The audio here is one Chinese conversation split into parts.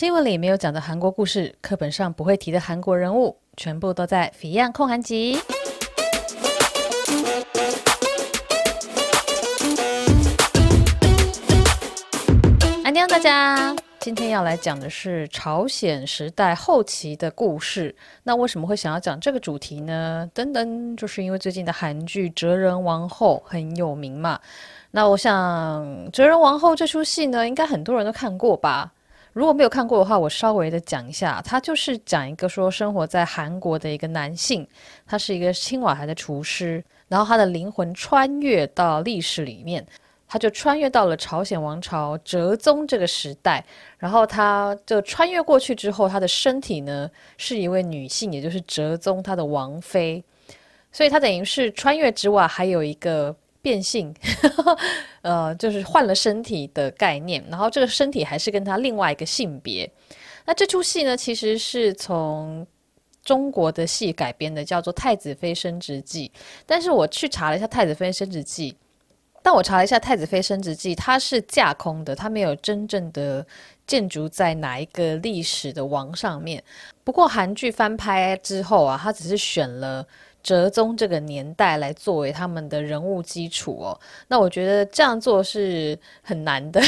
新闻里没有讲的韩国故事，课本上不会提的韩国人物，全部都在《Fion 焢韩集》。安妞，大家，今天要来讲的是朝鲜时代后期的故事。那为什么会想要讲这个主题呢？噔噔，就是因为最近的韩剧《哲仁王后》很有名嘛。那我想，《哲仁王后》这出戏呢，应该很多人都看过吧。如果没有看过的话，我稍微的讲一下，他就是讲一个说生活在韩国的一个男性，他是一个青瓦台的厨师，然后他的灵魂穿越到历史里面，他就穿越到了朝鲜王朝哲宗这个时代，然后他就穿越过去之后，他的身体呢是一位女性，也就是哲宗他的王妃，所以他等于是穿越之外还有一个。变性，呃，就是换了身体的概念，然后这个身体还是跟他另外一个性别。那这出戏呢，其实是从中国的戏改编的，叫做《太子妃升职记》。但是我去查了一下《太子妃升职记》，但我查了一下《太子妃升职记》，它是架空的，它没有真正的建筑在哪一个历史的王上面。不过韩剧翻拍之后啊，它只是选了。哲宗这个年代来作为他们的人物基础哦，那我觉得这样做是很难的，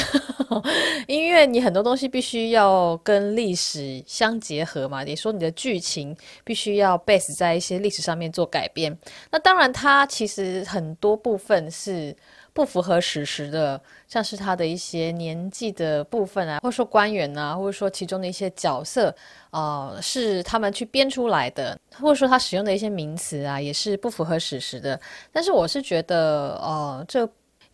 因为你很多东西必须要跟历史相结合嘛。你说你的剧情必须要 base 在一些历史上面做改变，那当然它其实很多部分是。不符合史实的，像是他的一些年纪的部分啊，或者说官员啊，或者说其中的一些角色，呃，是他们去编出来的，或者说他使用的一些名词啊，也是不符合史实的。但是我是觉得，呃，这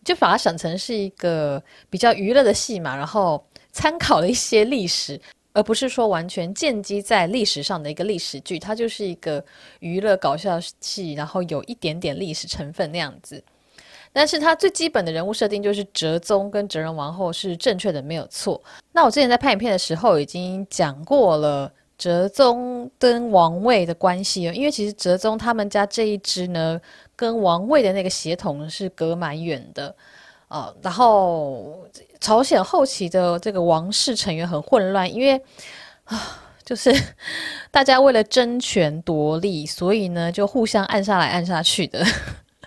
就把它想成是一个比较娱乐的戏嘛，然后参考了一些历史，而不是说完全建基在历史上的一个历史剧，它就是一个娱乐搞笑戏，然后有一点点历史成分那样子。但是他最基本的人物设定就是哲宗跟哲仁王后是正确的，没有错。那我之前在拍影片的时候已经讲过了哲宗跟王位的关系哦，因为其实哲宗他们家这一支呢，跟王位的那个血统是隔蛮远的、呃。然后朝鲜后期的这个王室成员很混乱，因为啊，就是 大家为了争权夺利，所以呢就互相暗杀来暗杀去的。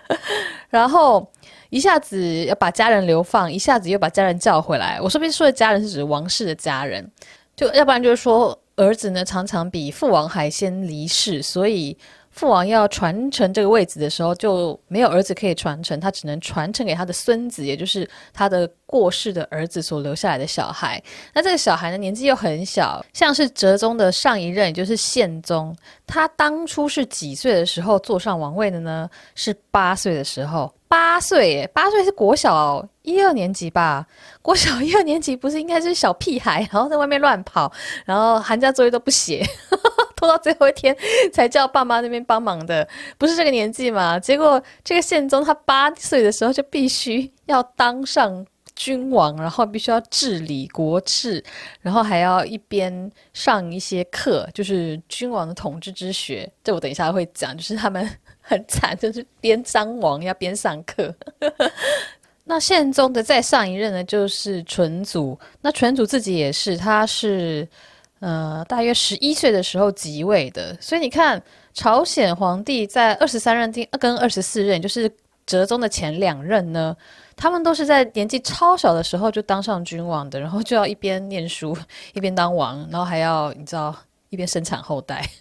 然后一下子要把家人流放，一下子又把家人叫回来。我说不定说的家人是指王室的家人，就要不然就是说儿子呢常常比父王还先离世，所以。父王要传承这个位置的时候，就没有儿子可以传承，他只能传承给他的孙子，也就是他的过世的儿子所留下来的小孩。那这个小孩呢，年纪又很小，像是哲宗的上一任，也就是宪宗，他当初是几岁的时候坐上王位的呢？是八岁的时候。八岁，八岁是国小一二年级吧？国小一二年级不是应该是小屁孩，然后在外面乱跑，然后寒假作业都不写，拖到最后一天 才叫爸妈那边帮忙的，不是这个年纪嘛？结果这个宪宗他八岁的时候就必须要当上君王，然后必须要治理国事，然后还要一边上一些课，就是君王的统治之学。这我等一下会讲，就是他们。很惨，就是边当王要边上课。那宪宗的再上一任呢，就是纯祖。那纯祖自己也是，他是呃大约十一岁的时候即位的。所以你看，朝鲜皇帝在二十三任跟二十四任，就是哲宗的前两任呢，他们都是在年纪超小的时候就当上君王的，然后就要一边念书 一边当王，然后还要你知道一边生产后代。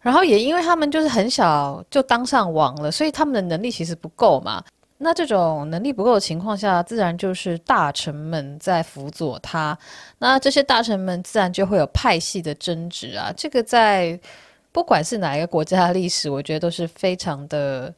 然后也因为他们就是很小就当上王了，所以他们的能力其实不够嘛。那这种能力不够的情况下，自然就是大臣们在辅佐他。那这些大臣们自然就会有派系的争执啊。这个在不管是哪一个国家的历史，我觉得都是非常的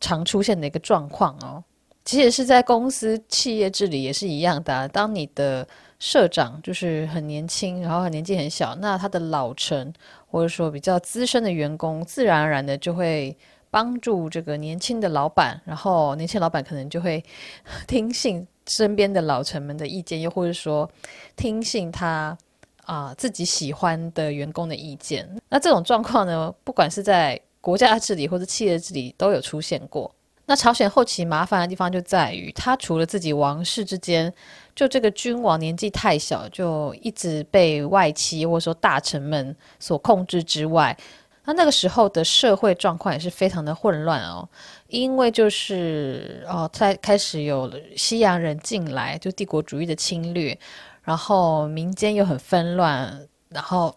常出现的一个状况哦。其实是在公司企业治理也是一样的。当你的社长就是很年轻，然后年纪很小，那他的老臣。或者说比较资深的员工，自然而然的就会帮助这个年轻的老板，然后年轻老板可能就会 听信身边的老臣们的意见，又或者说听信他啊、自己喜欢的员工的意见。那这种状况呢，不管是在国家治理或者企业治理都有出现过。那朝鲜后期麻烦的地方就在于，他除了自己王室之间，就这个君王年纪太小，就一直被外戚或者说大臣们所控制之外，那那个时候的社会状况也是非常的混乱哦，因为就是哦，在开始有西洋人进来，就帝国主义的侵略，然后民间又很纷乱，然后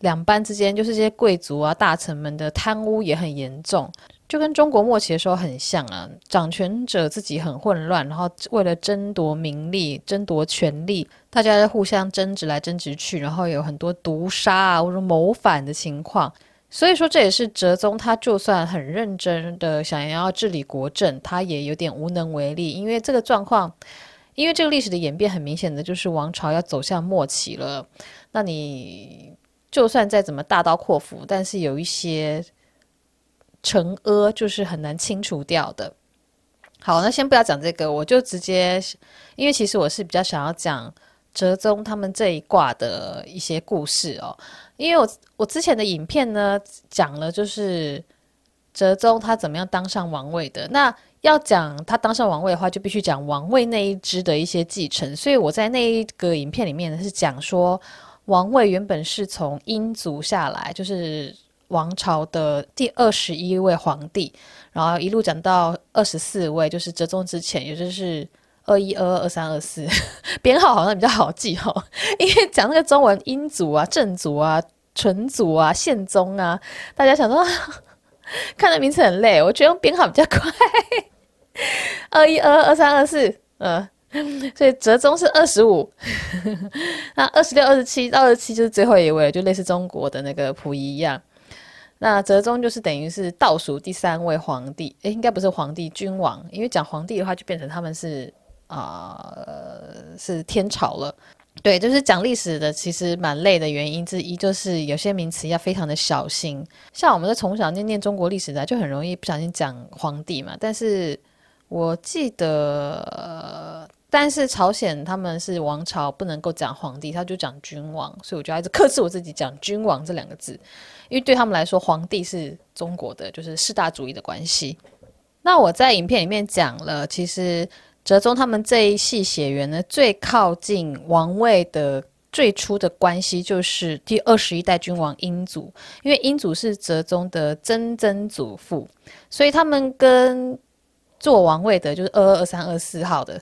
两班之间就是这些贵族啊、大臣们的贪污也很严重。就跟中国末期的时候很像啊，掌权者自己很混乱，然后为了争夺名利、争夺权力，大家互相争执来争执去，然后有很多毒杀啊或者谋反的情况。所以说，这也是哲宗他就算很认真的想要治理国政，他也有点无能为力，因为这个状况，因为这个历史的演变很明显的就是王朝要走向末期了。那你就算再怎么大刀阔斧，但是有一些。惩恶就是很难清除掉的。好，那先不要讲这个，我就直接，因为其实我是比较想要讲哲宗他们这一卦的一些故事哦。因为我我之前的影片呢讲了，就是哲宗他怎么样当上王位的。那要讲他当上王位的话，就必须讲王位那一支的一些继承。所以我在那一个影片里面呢是讲说，王位原本是从英祖下来，就是。王朝的第二十一位皇帝，然后一路讲到二十四位，就是哲宗之前，也就是二一、二二、二三、二四，编号好像比较好记哈、哦。因为讲那个中文，英祖啊、正祖啊、纯祖啊、宪宗啊，大家想说看的名字很累，我觉得用编号比较快。二一、二二、二三、二四，嗯，所以哲宗是二十五，那二十六、二十七到、二十七就是最后一位，就类似中国的那个溥仪一样。那哲宗就是等于是倒数第三位皇帝，诶，应该不是皇帝，君王，因为讲皇帝的话就变成他们是啊、是天朝了。对，就是讲历史的，其实蛮累的原因之一就是有些名词要非常的小心。像我们在从小念念中国历史的，就很容易不小心讲皇帝嘛。但是我记得。但是朝鲜他们是王朝，不能够讲皇帝，他就讲君王，所以我就一直克制我自己讲君王这两个字，因为对他们来说，皇帝是中国的，就是四大主义的关系。那我在影片里面讲了，其实哲宗他们这一系血缘呢，最靠近王位的最初的关系就是第二十一代君王英祖，因为英祖是哲宗的曾曾祖父，所以他们跟。做王位的就是二二二三二四号的，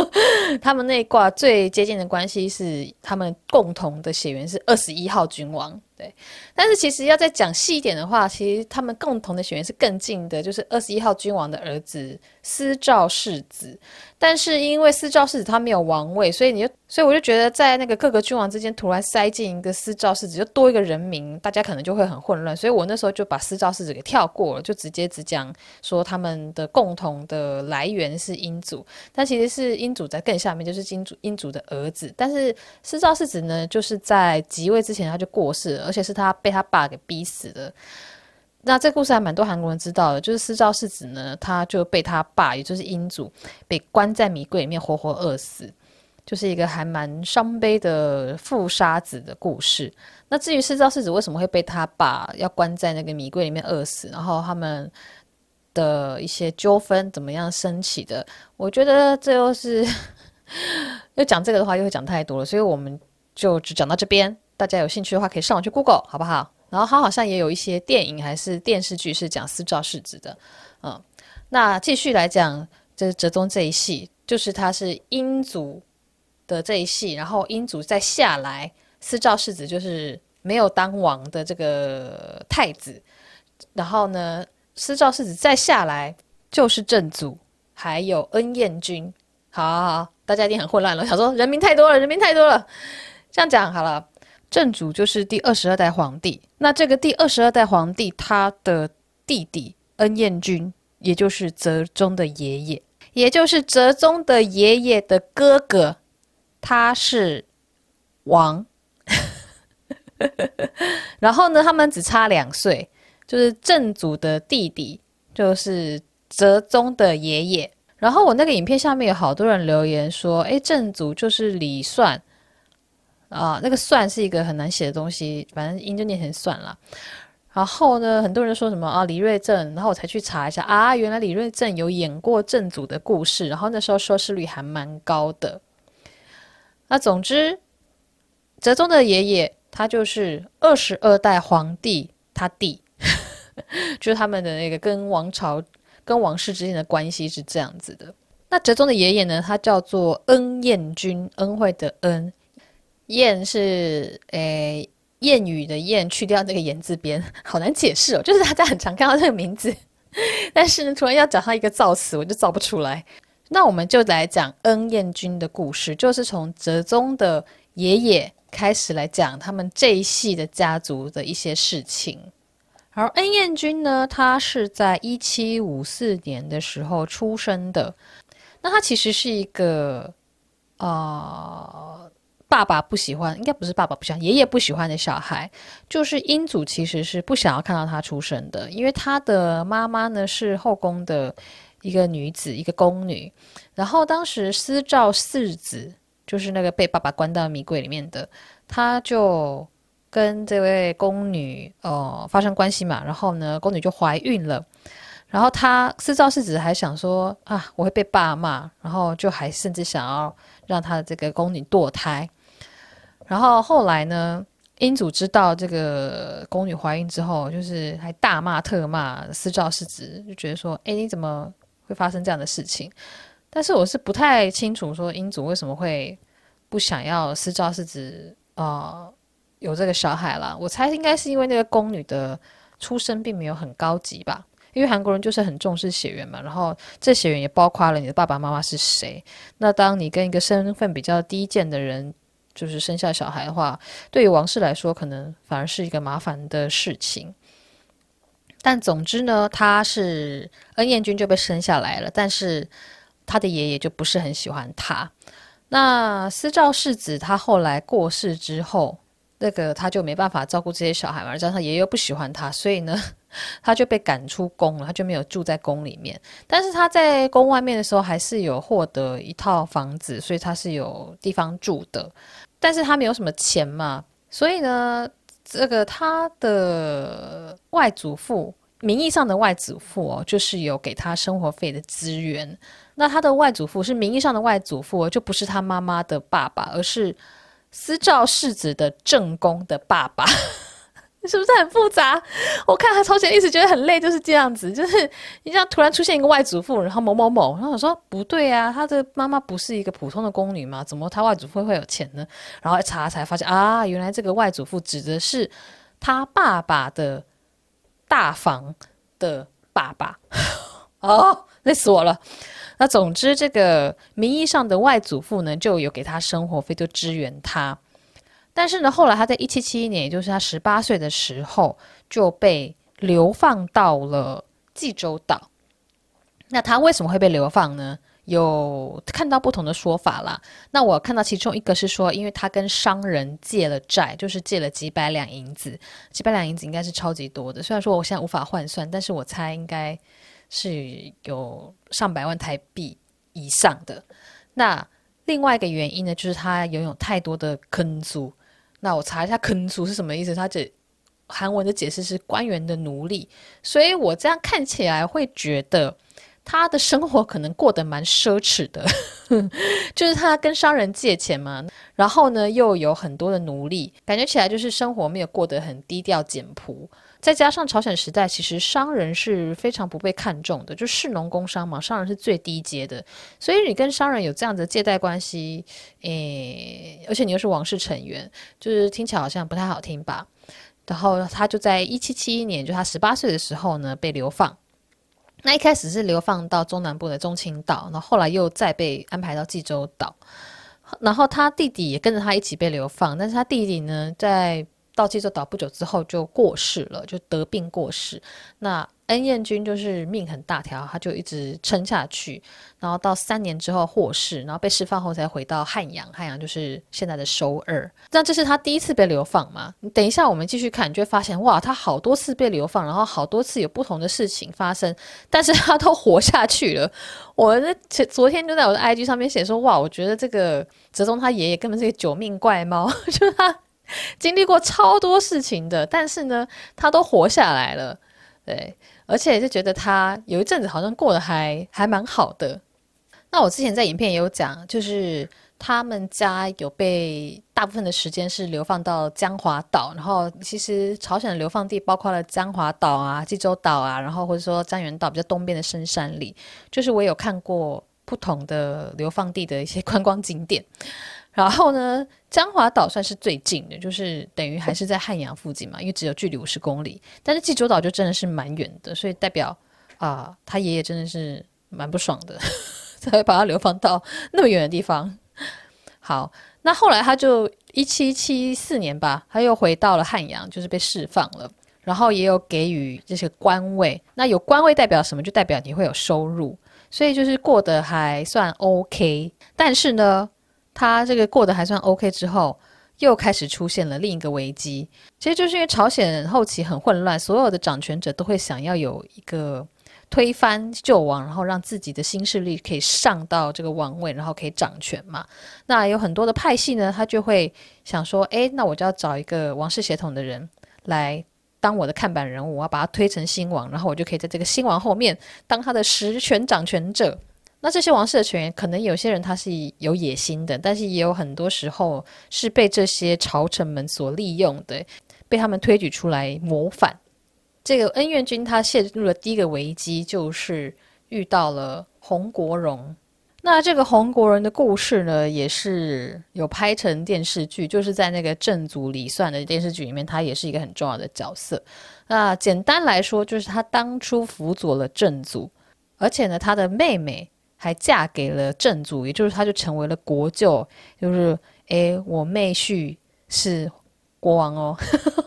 他们那一挂最接近的关系是他们共同的血缘是二十一号君王。对，但是其实要再讲细一点的话，其实他们共同的血缘是更近的，就是二十一号君王的儿子司肇世子。但是因为司肇世子他没有王位，所以你就，所以我就觉得在那个各个君王之间突然塞进一个司肇世子，就多一个人名，大家可能就会很混乱。所以我那时候就把司肇世子给跳过了，就直接只讲说他们的共同的来源是英祖，但其实是英祖在更下面，就是英祖英祖的儿子。但是司肇世子呢，就是在即位之前他就过世了。而且是他被他爸给逼死的。那这个故事还蛮多韩国人知道的，就是司肇世子呢，他就被他爸，也就是英祖，被关在米柜里面活活饿死，就是一个还蛮伤悲的父杀子的故事。那至于司肇世子为什么会被他爸要关在那个米柜里面饿死，然后他们的一些纠纷怎么样升起的，我觉得这又是 要讲这个的话，又会讲太多了，所以我们就只讲到这边。大家有兴趣的话，可以上网去 Google，好不好？然后他好像也有一些电影还是电视剧是讲司肇世子的，嗯，那继续来讲，这哲宗这一系，就是他是英祖的这一系，然后英祖再下来，司肇世子就是没有当王的这个太子，然后呢，司肇世子再下来就是正祖，还有恩彦君，好好好，大家一定很混乱了，想说人名太多了，人名太多了，这样讲好了。正祖就是第二十二代皇帝，那这个第二十二代皇帝他的弟弟恩彦君，也就是哲宗的爷爷，也就是哲宗的爷爷的哥哥，他是王。然后呢，他们只差两岁，就是正祖的弟弟就是哲宗的爷爷。然后我那个影片下面有好多人留言说，哎，正祖就是李算。啊，那个算是一个很难写的东西，反正音就念成算了。然后呢，很多人说什么啊李瑞镇，然后我才去查一下啊，原来李瑞镇有演过正祖的故事，然后那时候收视率还蛮高的。那总之，哲宗的爷爷他就是二十二代皇帝他弟，就是他们的那个跟王朝跟王室之间的关系是这样子的。那哲宗的爷爷呢，他叫做恩彦君，恩惠的恩，彦是诶。谚语的谚去掉那个言字边，好难解释哦。就是大家很常看到这个名字，但是呢，突然要讲他一个造词，我就造不出来。那我们就来讲恩彦君的故事，就是从哲宗的爷爷开始来讲他们这一系的家族的一些事情。而恩彦君呢，他是在一七五四年的时候出生的。那他其实是一个啊。爸爸不喜欢，应该不是爸爸不喜欢，爷爷不喜欢。的小孩，就是英祖其实是不想要看到他出生的，因为他的妈妈呢是后宫的一个女子，一个宫女，然后当时私照世子就是那个被爸爸关到迷柜里面的，他就跟这位宫女呃发生关系嘛，然后呢宫女就怀孕了，然后他私照世子还想说啊我会被爸骂，然后就还甚至想要让他的这个宫女堕胎。然后后来呢，英祖知道这个宫女怀孕之后，就是还大骂特骂私诏世子，就觉得说：“哎，你怎么会发生这样的事情？”但是我是不太清楚，说英祖为什么会不想要私诏世子啊、有这个小孩啦。我猜应该是因为那个宫女的出身并没有很高级吧，因为韩国人就是很重视血缘嘛。然后这血缘也包括了你的爸爸妈妈是谁。那当你跟一个身份比较低贱的人，就是生下小孩的话，对于王室来说，可能反而是一个麻烦的事情。但总之呢，他是恩彦君就被生下来了，但是他的爷爷就不是很喜欢他。那司诏世子他后来过世之后，那个他就没办法照顾这些小孩嘛，加上爷爷又不喜欢他，所以呢，他就被赶出宫了，他就没有住在宫里面。但是他在宫外面的时候，还是有获得一套房子，所以他是有地方住的。但是他没有什么钱嘛，所以呢，这个他的外祖父，名义上的外祖父哦，就是有给他生活费的资源。那他的外祖父是名义上的外祖父哦，就不是他妈妈的爸爸，而是私照世子的正宫的爸爸。是不是很复杂？我看他朝鲜历史觉得很累，就是这样子，就是你这样突然出现一个外祖父，然后某某某，然后我说不对啊，他的妈妈不是一个普通的宫女吗？怎么他外祖父会有钱呢？然后一查才发现啊，原来这个外祖父指的是他爸爸的大房的爸爸。哦，累死我了。那总之，这个名义上的外祖父呢，就有给他生活费，就支援他。但是呢，后来他在一七七一年，也就是他十八岁的时候，就被流放到了济州岛。那他为什么会被流放呢？有看到不同的说法啦。那我看到其中一个是说，因为他跟商人借了债，就是借了几百两银子，几百两银子应该是超级多的。虽然说我现在无法换算，但是我猜应该是有上百万台币以上的。那另外一个原因呢，就是他拥有太多的坑租。那我查一下“坑族”是什么意思？它这韩文的解释是官员的奴隶，所以我这样看起来会觉得他的生活可能过得蛮奢侈的，就是他跟商人借钱嘛，然后呢又有很多的奴隶，感觉起来就是生活没有过得很低调简朴。再加上朝鲜时代，其实商人是非常不被看重的，就士农工商嘛，商人是最低阶的，所以你跟商人有这样的借贷关系，诶，而且你又是王室成员，就是听起来好像不太好听吧？然后他就在一七七一年，就他十八岁的时候呢，被流放。那一开始是流放到中南部的中清岛，然后后来又再被安排到济州岛，然后他弟弟也跟着他一起被流放，但是他弟弟呢，在到济州岛不久之后就过世了，就得病过世。那恩彦君就是命很大条，他就一直撑下去，然后到三年之后获释，然后被释放后才回到汉阳，汉阳就是现在的首尔。那这是他第一次被流放嘛？你等一下我们继续看，你就会发现哇，他好多次被流放，然后好多次有不同的事情发生，但是他都活下去了。我昨昨天就在我的 IG 上面写说，哇，我觉得这个哲宗他爷爷根本是个九命怪猫，就是他。经历过超多事情的，但是呢，他都活下来了，对，而且就觉得他有一阵子好像过得还还蛮好的。那我之前在影片也有讲，就是。他们家有被大部分的时间是流放到江华岛，然后其实朝鲜的流放地包括了江华岛啊、济州岛啊，然后或者说江原道比较东边的深山里，就是我有看过不同的流放地的一些观光景点。然后呢，江华岛算是最近的，就是等于还是在汉阳附近嘛，因为只有距离五十公里。但是济州岛就真的是蛮远的，所以代表啊、他爷爷真的是蛮不爽的，才会把他流放到那么远的地方。好，那后来他就一七七四年吧，他又回到了汉阳，就是被释放了，然后也有给予这些官位。那有官位代表什么？就代表你会有收入，所以就是过得还算 OK。但是呢，他这个过得还算 OK 之后，又开始出现了另一个危机。其实就是因为朝鲜后期很混乱，所有的掌权者都会想要有一个。推翻旧王，然后让自己的新势力可以上到这个王位，然后可以掌权嘛。那有很多的派系呢，他就会想说，诶，那我就要找一个王室血统的人来当我的看板人物，我要把他推成新王，然后我就可以在这个新王后面当他的实权掌权者。那这些王室的成员，可能有些人他是有野心的，但是也有很多时候是被这些朝臣们所利用的，被他们推举出来谋反。这个恩怨军他陷入了第一个危机，就是遇到了洪国荣。那这个洪国荣的故事呢，也是有拍成电视剧，就是在那个正祖李算的电视剧里面，他也是一个很重要的角色。那简单来说，就是他当初辅佐了正祖，而且呢，他的妹妹还嫁给了正祖，也就是他就成为了国舅，就是诶，我妹婿是国王哦。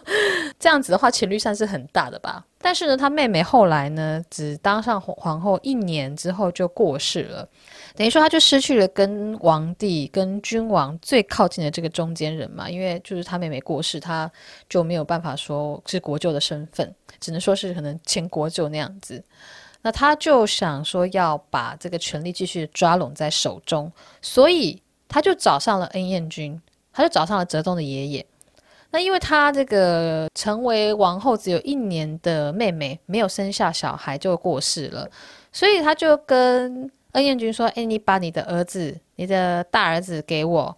这样子的话，权力算是很大的吧。但是呢，他妹妹后来呢，只当上皇后一年之后就过世了，等于说他就失去了跟王帝、跟君王最靠近的这个中间人嘛。因为就是他妹妹过世，他就没有办法说是国舅的身份，只能说是可能前国舅那样子。那他就想说要把这个权力继续抓拢在手中，所以他就找上了恩彦君，他就找上了哲宗的爷爷。那因为他这个成为王后只有一年的妹妹没有生下小孩就过世了，所以他就跟恩彦君说：“哎，你把你的儿子，你的大儿子给我，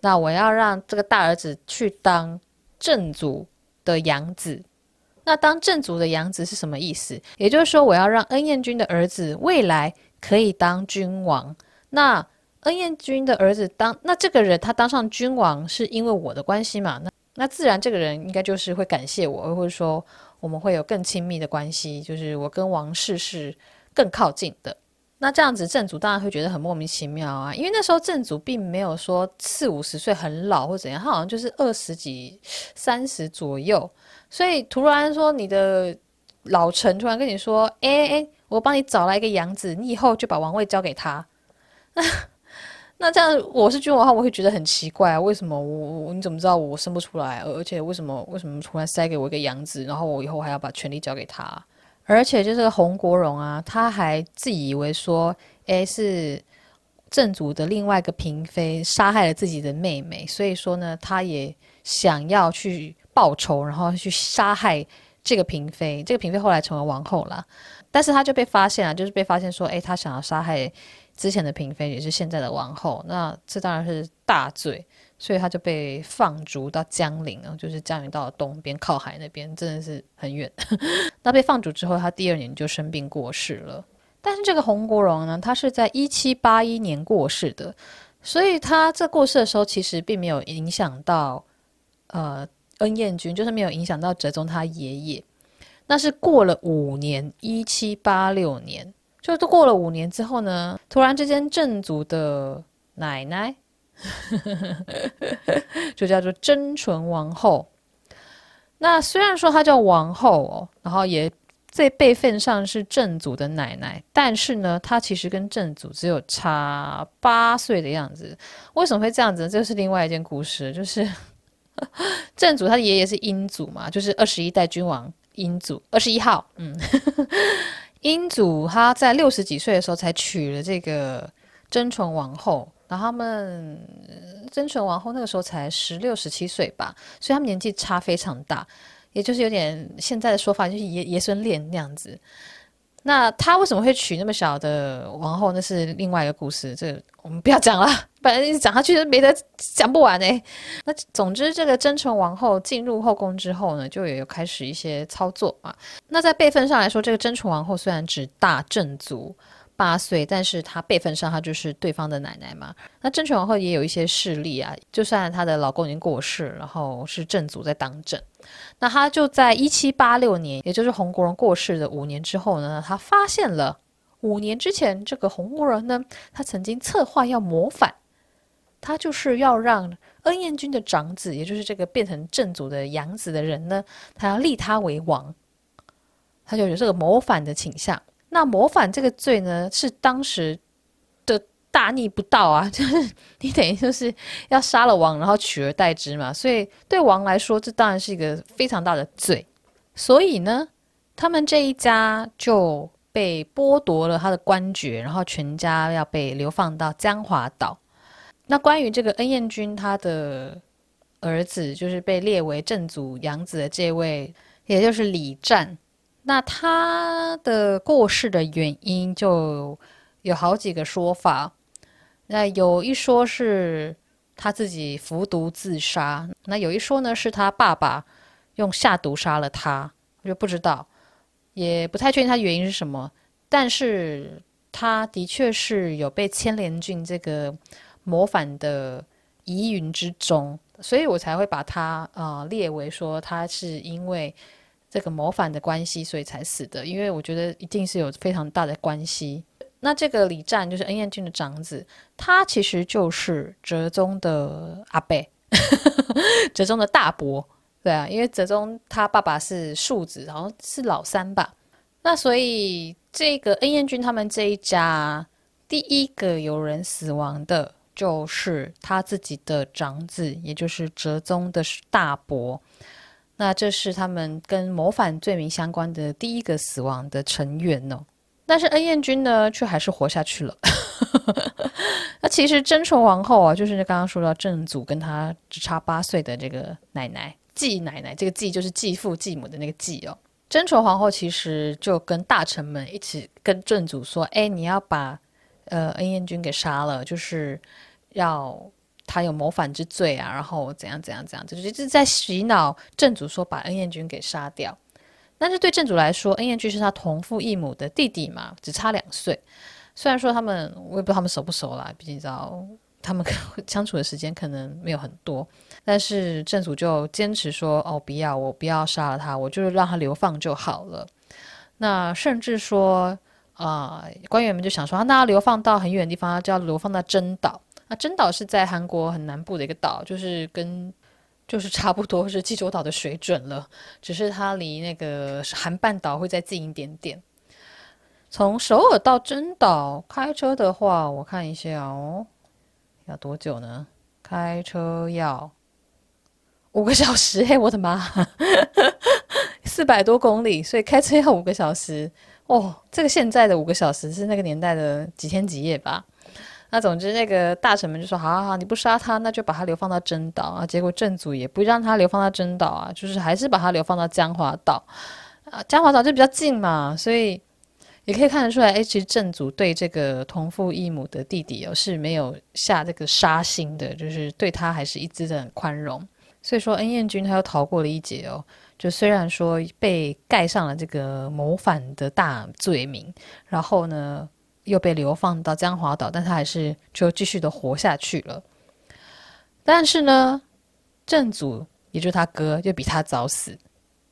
那我要让这个大儿子去当正祖的养子。那当正主的养子是什么意思？也就是说，我要让恩彦君的儿子未来可以当君王。那恩彦君的儿子当那这个人他当上君王是因为我的关系嘛？那。”那自然，这个人应该就是会感谢我，或者说我们会有更亲密的关系，就是我跟王室是更靠近的。那这样子，正主当然会觉得很莫名其妙啊，因为那时候正主并没有说四五十岁很老或怎样，他好像就是二十几、三十左右，所以突然说你的老臣突然跟你说：“哎哎，我帮你找来一个养子，你以后就把王位交给他。”那这样，我是君王的话，我会觉得很奇怪啊，为什么我我你怎么知道我生不出来？而且为什么为什么突然塞给我一个养子，然后我以后还要把权力交给他？而且就是洪国荣啊，他还自以为说，诶，是正主的另外一个嫔妃杀害了自己的妹妹，所以说呢，他也想要去报仇，然后去杀害这个嫔妃。这个嫔妃后来成为王后了，但是他就被发现了，就是被发现说，诶，他想要杀害。之前的嫔妃也是现在的王后，那这当然是大罪，所以他就被放逐到江陵了，就是江原道的东边靠海那边，真的是很远。那被放逐之后，他第二年就生病过世了。但是这个洪国荣呢，他是在一七八一年过世的，所以他这过世的时候其实并没有影响到呃恩彦君，就是没有影响到哲宗他爷爷。那是过了五年，一七八六年。就都过了五年之后呢，突然之间，正祖的奶奶，就叫做真纯王后。那虽然说她叫王后哦，然后也在辈分上是正祖的奶奶，但是呢，她其实跟正祖只有差八岁的样子。为什么会这样子呢？这是另外一件故事，就是 正祖他的爷爷是英祖嘛，就是二十一代君王英祖，二十一号，嗯。英祖他在六十几岁的时候才娶了这个真纯王后，然后他们真纯王后那个时候才十六、十七岁吧，所以他们年纪差非常大，也就是有点现在的说法，就是爷爷孙恋那样子。那他为什么会娶那么小的王后？那是另外一个故事，这我们不要讲了，不然一直讲下去就没得讲不完哎。那总之，这个真纯王后进入后宫之后呢，就也有开始一些操作啊。那在辈分上来说，这个真纯王后虽然只大正祖八岁，但是她辈分上她就是对方的奶奶嘛。那郑权王后也有一些势力啊，就算她的老公已经过世，然后是正祖在当政。那他就在一七八六年，也就是洪国荣过世的五年之后呢，他发现了五年之前这个洪国荣呢，他曾经策划要谋反，他就是要让恩彦君的长子，也就是这个变成正祖的养子的人呢，他要立他为王，他就有这个谋反的倾向。那谋反这个罪呢，是当时的。大逆不道啊！就是你等于就是要杀了王，然后取而代之嘛。所以对王来说，这当然是一个非常大的罪。所以呢，他们这一家就被剥夺了他的官爵，然后全家要被流放到江华岛。那关于这个恩彦君他的儿子，就是被列为正祖养子的这位，也就是李湛，那他的过世的原因就有好几个说法。那有一说是他自己服毒自杀，那有一说呢是他爸爸用下毒杀了他，我就不知道，也不太确定他原因是什么。但是他的确是有被牵连进这个谋反的疑云之中，所以我才会把他啊、呃、列为说他是因为这个谋反的关系，所以才死的。因为我觉得一定是有非常大的关系。那这个李湛就是恩彦君的长子，他其实就是哲宗的阿伯，哲宗的大伯，对啊，因为哲宗他爸爸是庶子，好像是老三吧。那所以这个恩彦君他们这一家第一个有人死亡的，就是他自己的长子，也就是哲宗的大伯。那这是他们跟谋反罪名相关的第一个死亡的成员哦。但是恩彦君呢，却还是活下去了。那其实真纯王后啊，就是刚刚说到正祖跟他只差八岁的这个奶奶继奶奶，这个继就是继父继母的那个继哦。真纯皇后其实就跟大臣们一起跟正祖说：“哎，你要把呃恩彦君给杀了，就是要他有谋反之罪啊，然后怎样怎样怎样，就是就是在洗脑正祖说把恩彦君给杀掉。”但是对正祖来说，恩彦君是他同父异母的弟弟嘛，只差两岁。虽然说他们，我也不知道他们熟不熟啦，毕竟知道他们相处的时间可能没有很多。但是正祖就坚持说：“哦，不要，我不要杀了他，我就是让他流放就好了。”那甚至说，啊、官员们就想说啊，那要流放到很远的地方，就要流放到真岛。那真岛是在韩国很南部的一个岛，就是跟。就是差不多是济州岛的水准了，只是它离那个韩半岛会再近一点点。从首尔到真岛开车的话，我看一下哦，要多久呢？开车要五个小时，嘿，我的妈，四百多公里，所以开车要五个小时哦。这个现在的五个小时是那个年代的几天几夜吧？那总之，那个大臣们就说：“好好好，你不杀他，那就把他流放到真岛啊。”结果正祖也不让他流放到真岛啊，就是还是把他流放到江华岛啊。江华岛就比较近嘛，所以也可以看得出来，哎，其实正祖对这个同父异母的弟弟哦是没有下这个杀心的，就是对他还是一直的很宽容。所以说，恩彦君他又逃过了一劫哦。就虽然说被盖上了这个谋反的大罪名，然后呢，又被流放到江华岛，但他还是就继续的活下去了。但是呢，正祖也就是他哥，就比他早死。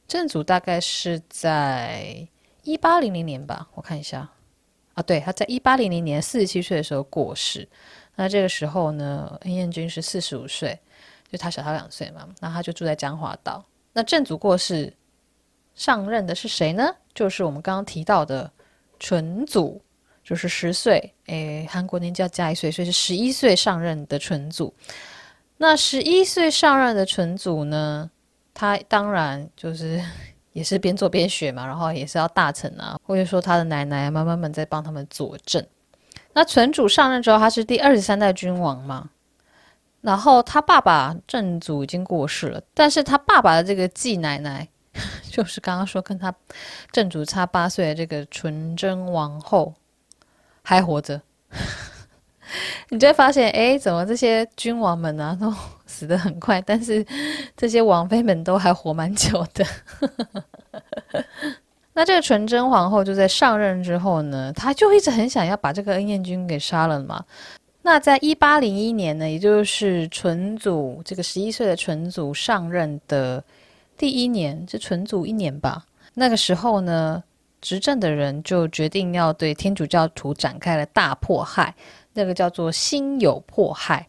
正祖大概是在一八零零年吧，我看一下啊，对，他在一八零零年四十七岁的时候过世。那这个时候呢，恩彦君是四十五岁，就他小他两岁嘛。那他就住在江华岛。那正祖过世，上任的是谁呢？就是我们刚刚提到的纯祖。就是十岁，诶，韩国年纪要加一岁，所以是十一岁上任的纯祖。那十一岁上任的纯祖呢，他当然就是 也是边做边学嘛，然后也是要大臣啊，或者说他的奶奶妈妈们在帮他们佐证。那纯祖上任之后，他是第二十三代君王嘛。然后他爸爸正祖已经过世了，但是他爸爸的这个继奶奶，就是刚刚说跟他正祖差八岁的这个纯真王后还活着。你就会发现，哎，怎么这些君王们呢、啊、都死得很快，但是这些王妃们都还活蛮久的。那这个纯真皇后就在上任之后呢，她就一直很想要把这个恩燕君给杀了嘛。那在一八零一年呢，也就是纯祖这个十一岁的纯祖上任的第一年，是纯祖一年吧。那个时候呢，执政的人就决定要对天主教徒展开了大迫害，那个叫做心有迫害，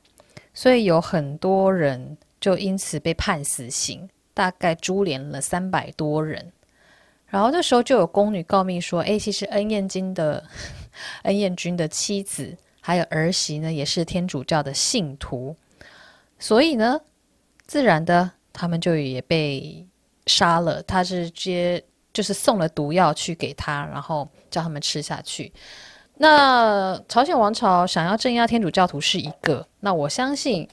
所以有很多人就因此被判死刑，大概株连了三百多人。然后那时候就有宫女告密说，哎，其实恩艳君的 恩燕君的妻子。还有儿媳呢，也是天主教的信徒，所以呢，自然的他们就也被杀了。他是接就是送了毒药去给他，然后叫他们吃下去。那朝鲜王朝想要镇压天主教徒是一个，那我相信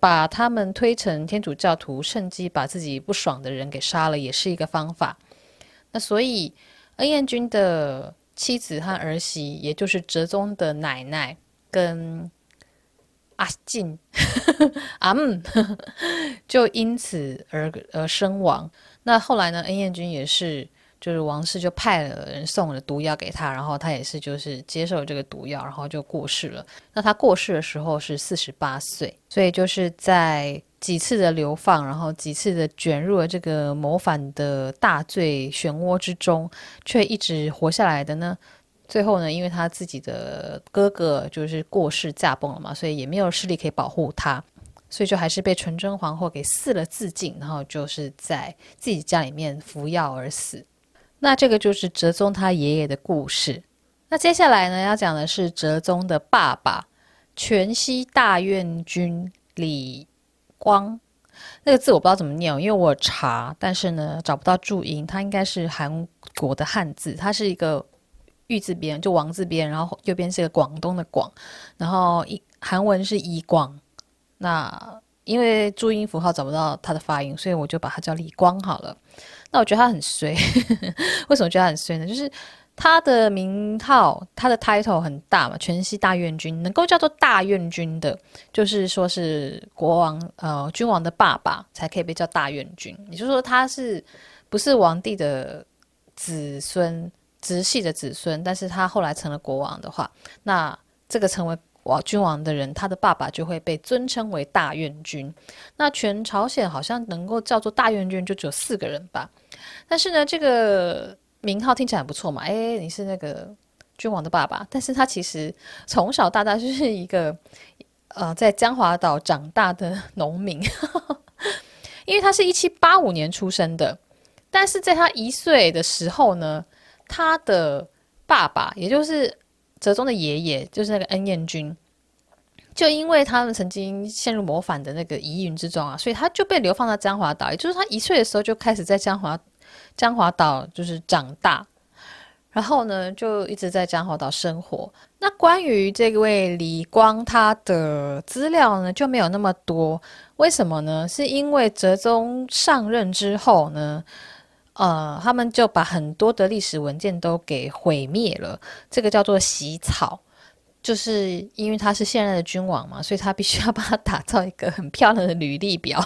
把他们推成天主教徒，趁机把自己不爽的人给杀了，也是一个方法。那所以恩彦君的。妻子和儿媳，也就是哲宗的奶奶跟阿进 阿姆，就因此而而身亡。那后来呢，恩艳君也是。就是王室就派了人送了毒药给他，然后他也是就是接受了这个毒药，然后就过世了。那他过世的时候是四十八岁，所以就是在几次的流放，然后几次的卷入了这个谋反的大罪漩涡之中，却一直活下来的呢。最后呢，因为他自己的哥哥就是过世驾崩了嘛，所以也没有势力可以保护他，所以就还是被纯真皇后给赐了自尽，然后就是在自己家里面服药而死。那这个就是哲宗他爷爷的故事。那接下来呢，要讲的是哲宗的爸爸，全西大院君李光。那个字我不知道怎么念，因为我查，但是呢找不到注音。它应该是韩国的汉字，它是一个玉字边，就王字边，然后右边是个广东的广，然后一韩文是以广。那因为注音符号找不到它的发音，所以我就把它叫李光好了。那我觉得他很衰，为什么觉得他很衰呢？就是他的名号，他的 title 很大嘛，全息大院君能够叫做大院君的，就是说是国王呃君王的爸爸才可以被叫大院君。也就是说他是不是皇帝的子孙直系的子孙？但是他后来成了国王的话，那这个成为。王，君王的人，他的爸爸就会被尊称为大院君。那全朝鲜好像能够叫做大院君，就只有四个人吧。但是呢，这个名号听起来很不错嘛。诶，你是那个君王的爸爸，但是他其实从小到大就是一个呃，在江华岛长大的农民，因为他是一七八五年出生的。但是在他一岁的时候呢，他的爸爸，也就是。哲宗的爷爷就是那个恩彦君，就因为他们曾经陷入谋反的那个疑云之中啊，所以他就被流放到江华岛。也就是他一岁的时候就开始在江华江华岛就是长大，然后呢就一直在江华岛生活。那关于这位李光他的资料呢就没有那么多，为什么呢？是因为哲宗上任之后呢？呃，他们就把很多的历史文件都给毁灭了。这个叫做洗草，就是因为他是现任的君王嘛，所以他必须要帮他打造一个很漂亮的履历表。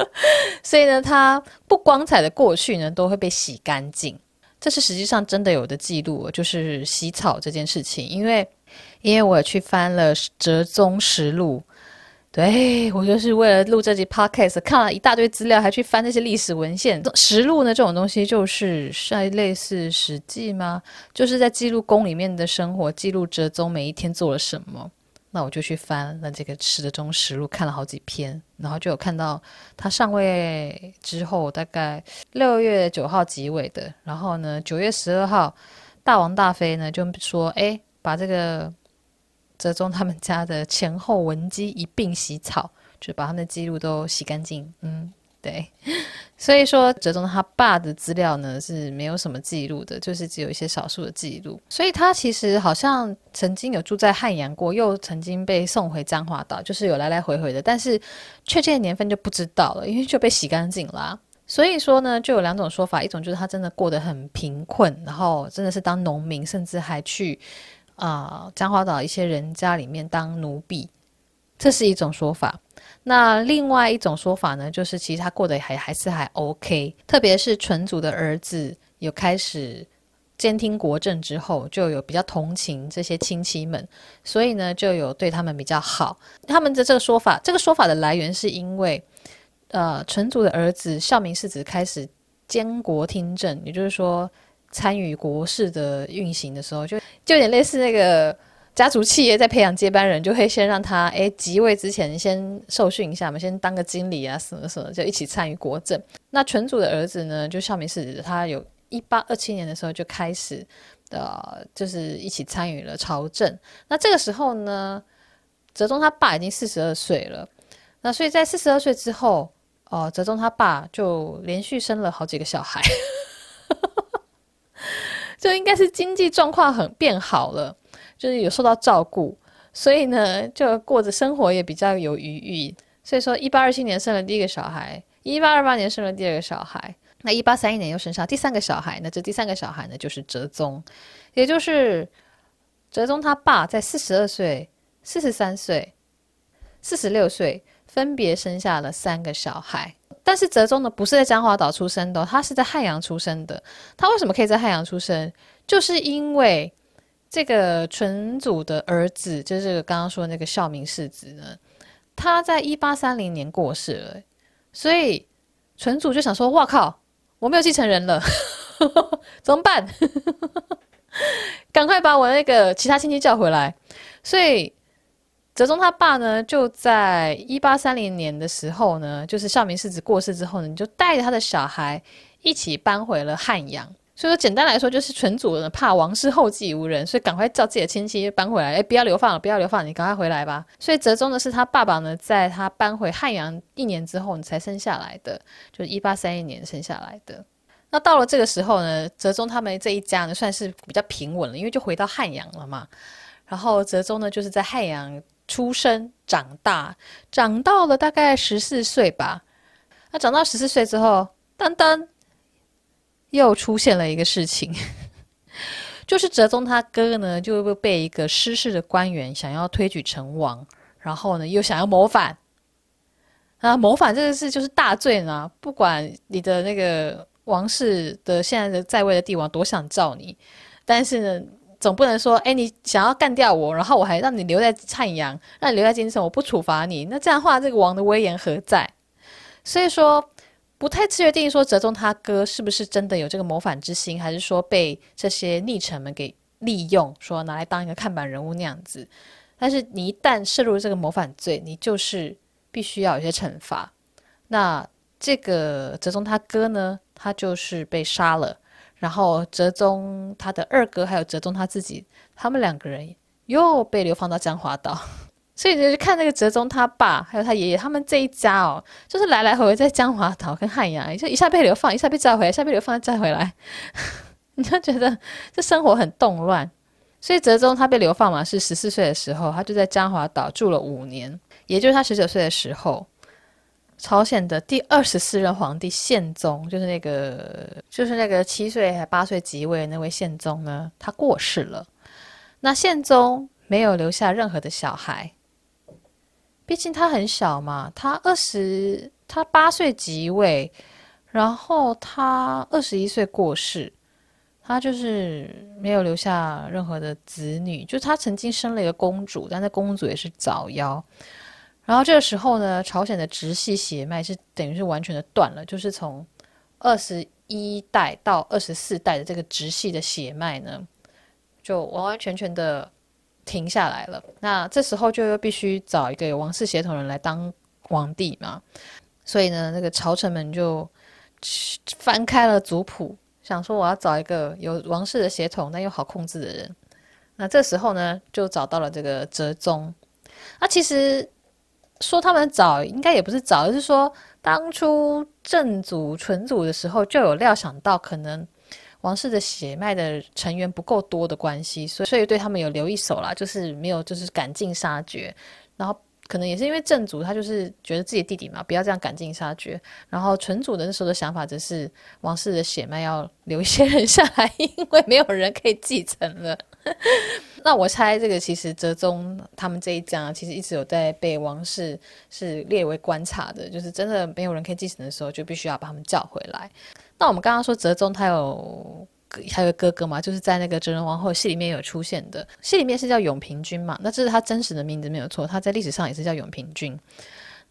所以呢，他不光彩的过去呢，都会被洗干净。这是实际上真的有的记录，就是洗草这件事情。因为，因为我去翻了《哲宗实录》。对，我就是为了录这集 podcast，看了一大堆资料，还去翻那些历史文献。实录呢，这种东西就是像类似史记吗？就是在记录宫里面的生活，记录哲宗每一天做了什么。那我就去翻了这个哲宗实录，看了好几篇，然后就有看到他上位之后，大概六月九号即位的。然后呢，九月十二号，大王大妃呢就说：“哎，把这个。”哲宗他们家的前后文姬一并洗草，就把他们的记录都洗干净。嗯，对，所以说，哲宗他爸的资料呢是没有什么记录的，就是只有一些少数的记录。所以他其实好像曾经有住在汉阳过，又曾经被送回彰化岛，就是有来来回回的。但是确切的年份就不知道了，因为就被洗干净啦。所以说呢，就有两种说法，一种就是他真的过得很贫困，然后真的是当农民，甚至还去啊、呃、江华岛一些人家里面当奴婢，这是一种说法。那另外一种说法呢，就是其实他过得还还是还 OK，特别是纯祖的儿子有开始监听国政之后，就有比较同情这些亲戚们，所以呢就有对他们比较好。他们的这个说法，这个说法的来源是因为，呃，纯祖的儿子孝明世子开始监国听政，也就是说参与国事的运行的时候，就就有点类似那个。家族企业在培养接班人，就会先让他哎即位之前先受训一下嘛，先当个经理啊什么什么，就一起参与国政。那纯祖的儿子呢，就孝明世子，他有一八二七年的时候就开始的、呃，就是一起参与了朝政。那这个时候呢，哲宗他爸已经四十二岁了。那所以在四十二岁之后，哦、呃，哲宗他爸就连续生了好几个小孩，就应该是经济状况很变好了。就是有受到照顾，所以呢，就过着生活也比较有余裕。所以说，一八二七年生了第一个小孩，一八二八年生了第二个小孩，那一八三一年又生下第三个小孩。那这第三个小孩呢，就是哲宗，也就是哲宗他爸在四十二岁、四十三岁、四十六岁分别生下了三个小孩。但是泽中呢，不是在江华岛出生的，他是在汉阳出生的。他为什么可以在汉阳出生？就是因为。这个纯祖的儿子，就是刚刚说的那个孝明世子呢，他在一八三零年过世了，所以纯祖就想说：“哇靠，我没有继承人了，怎么办？赶快把我那个其他亲戚叫回来。”所以哲宗他爸呢，就在一八三零年的时候呢，就是孝明世子过世之后呢，你就带着他的小孩一起搬回了汉阳。所以说，简单来说，就是纯祖呢怕王室后继无人，所以赶快叫自己的亲戚搬回来。哎，不要流放了，不要流放，你赶快回来吧。所以哲宗呢，是他爸爸呢，在他搬回汉阳一年之后，你才生下来的，就是一八三一年生下来的。那到了这个时候呢，哲宗他们这一家呢，算是比较平稳了，因为就回到汉阳了嘛。然后哲宗呢，就是在汉阳出生长大，长到了大概十四岁吧。那长到十四岁之后，当当。又出现了一个事情，就是哲宗他哥呢，就会被一个失势的官员想要推举成王，然后呢又想要谋反啊！谋反这个事就是大罪呢，不管你的那个王室的现在的在位的帝王多想罩你，但是呢，总不能说，哎，你想要干掉我，然后我还让你留在灿阳，让你留在京城，我不处罚你，那这样的话，这个王的威严何在？所以说。不太确定说哲宗他哥是不是真的有这个谋反之心，还是说被这些逆臣们给利用，说拿来当一个看板人物那样子。但是你一旦涉入这个谋反罪，你就是必须要有些惩罚。那这个哲宗他哥呢，他就是被杀了。然后哲宗他的二哥还有哲宗他自己，他们两个人又被流放到江华岛。所以就看那个哲宗他爸还有他爷爷他们这一家哦，就是来来回回在江华岛跟汉阳，就一下被流放，一下被召回来，一下被流放再回来，你就觉得这生活很动乱。所以哲宗他被流放嘛，是十四岁的时候，他就在江华岛住了五年，也就是他十九岁的时候，朝鲜的第二十四任皇帝宪宗，就是那个就是那个七岁还八岁即位的那位宪宗呢，他过世了。那宪宗没有留下任何的小孩。毕竟他很小嘛，他二十，他八岁即位，然后他二十一岁过世，他就是没有留下任何的子女。就他曾经生了一个公主，但那公主也是早夭。然后这个时候呢，朝鲜的直系血脉是等于是完全的断了，就是从二十一代到二十四代的这个直系的血脉呢，就完完全全的。停下来了，那这时候就又必须找一个有王室血统人来当皇帝嘛。所以呢，那个朝臣们就翻开了族谱，想说我要找一个有王室的血统但又好控制的人。那这时候呢，就找到了这个哲宗。那其实说他们早，应该也不是早，而是说当初正祖、纯祖的时候，就有料想到可能王室的血脉的成员不够多的关系，所以所以对他们有留一手啦，就是没有就是赶尽杀绝。然后可能也是因为正祖他就是觉得自己弟弟嘛，不要这样赶尽杀绝。然后纯祖的那时候的想法则是王室的血脉要留一些人下来，因为没有人可以继承了。那我猜这个其实哲宗他们这一家其实一直有在被王室是列为观察的，就是真的没有人可以继承的时候，就必须要把他们叫回来。那我们刚刚说哲宗他有还有哥哥嘛，就是在那个哲仁王后戏里面有出现的，戏里面是叫永平君嘛，那这是他真实的名字没有错，他在历史上也是叫永平君。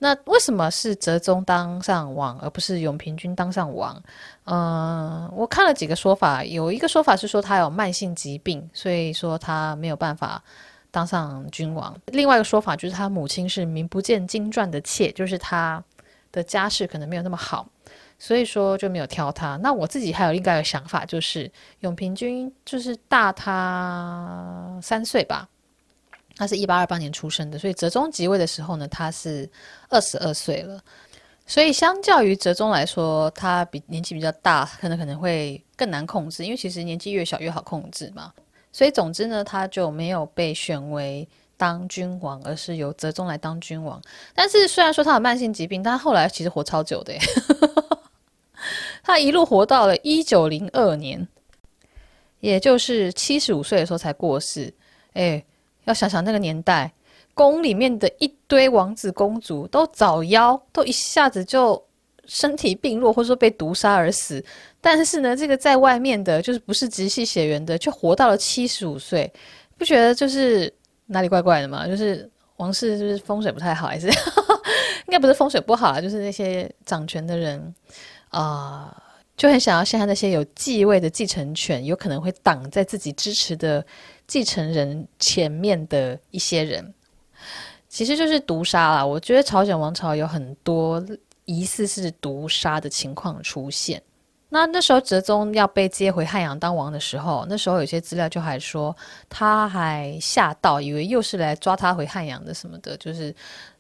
那为什么是哲宗当上王，而不是永平君当上王？嗯、我看了几个说法，有一个说法是说他有慢性疾病，所以说他没有办法当上君王。另外一个说法就是他母亲是名不见经传的妾，就是他的家世可能没有那么好，所以说就没有挑他。那我自己还有另外一个想法，就是永平君就是大他三岁吧。他是一八二八年出生的，所以哲宗即位的时候呢，他是二十二岁了。所以相较于哲宗来说，他比年纪比较大，可能可能会更难控制，因为其实年纪越小越好控制嘛。所以总之呢，他就没有被选为当君王，而是由哲宗来当君王。但是虽然说他有慢性疾病，但后来其实活超久的，他一路活到了一九零二年，也就是七十五岁的时候才过世。哎。要想想那个年代，宫里面的一堆王子公主都早夭，都一下子就身体病弱，或者说被毒杀而死。但是呢，这个在外面的，就是不是直系血缘的，却活到了七十五岁，不觉得就是哪里怪怪的吗？就是王室是不是风水不太好，还是 应该不是风水不好啊？就是那些掌权的人啊、就很想要现在那些有继位的继承权，有可能会挡在自己支持的。继承人前面的一些人，其实就是毒杀啦。我觉得朝鲜王朝有很多疑似是毒杀的情况出现。那那时候哲宗要被接回汉阳当王的时候，那时候有些资料就还说他还吓到，以为又是来抓他回汉阳的什么的，就是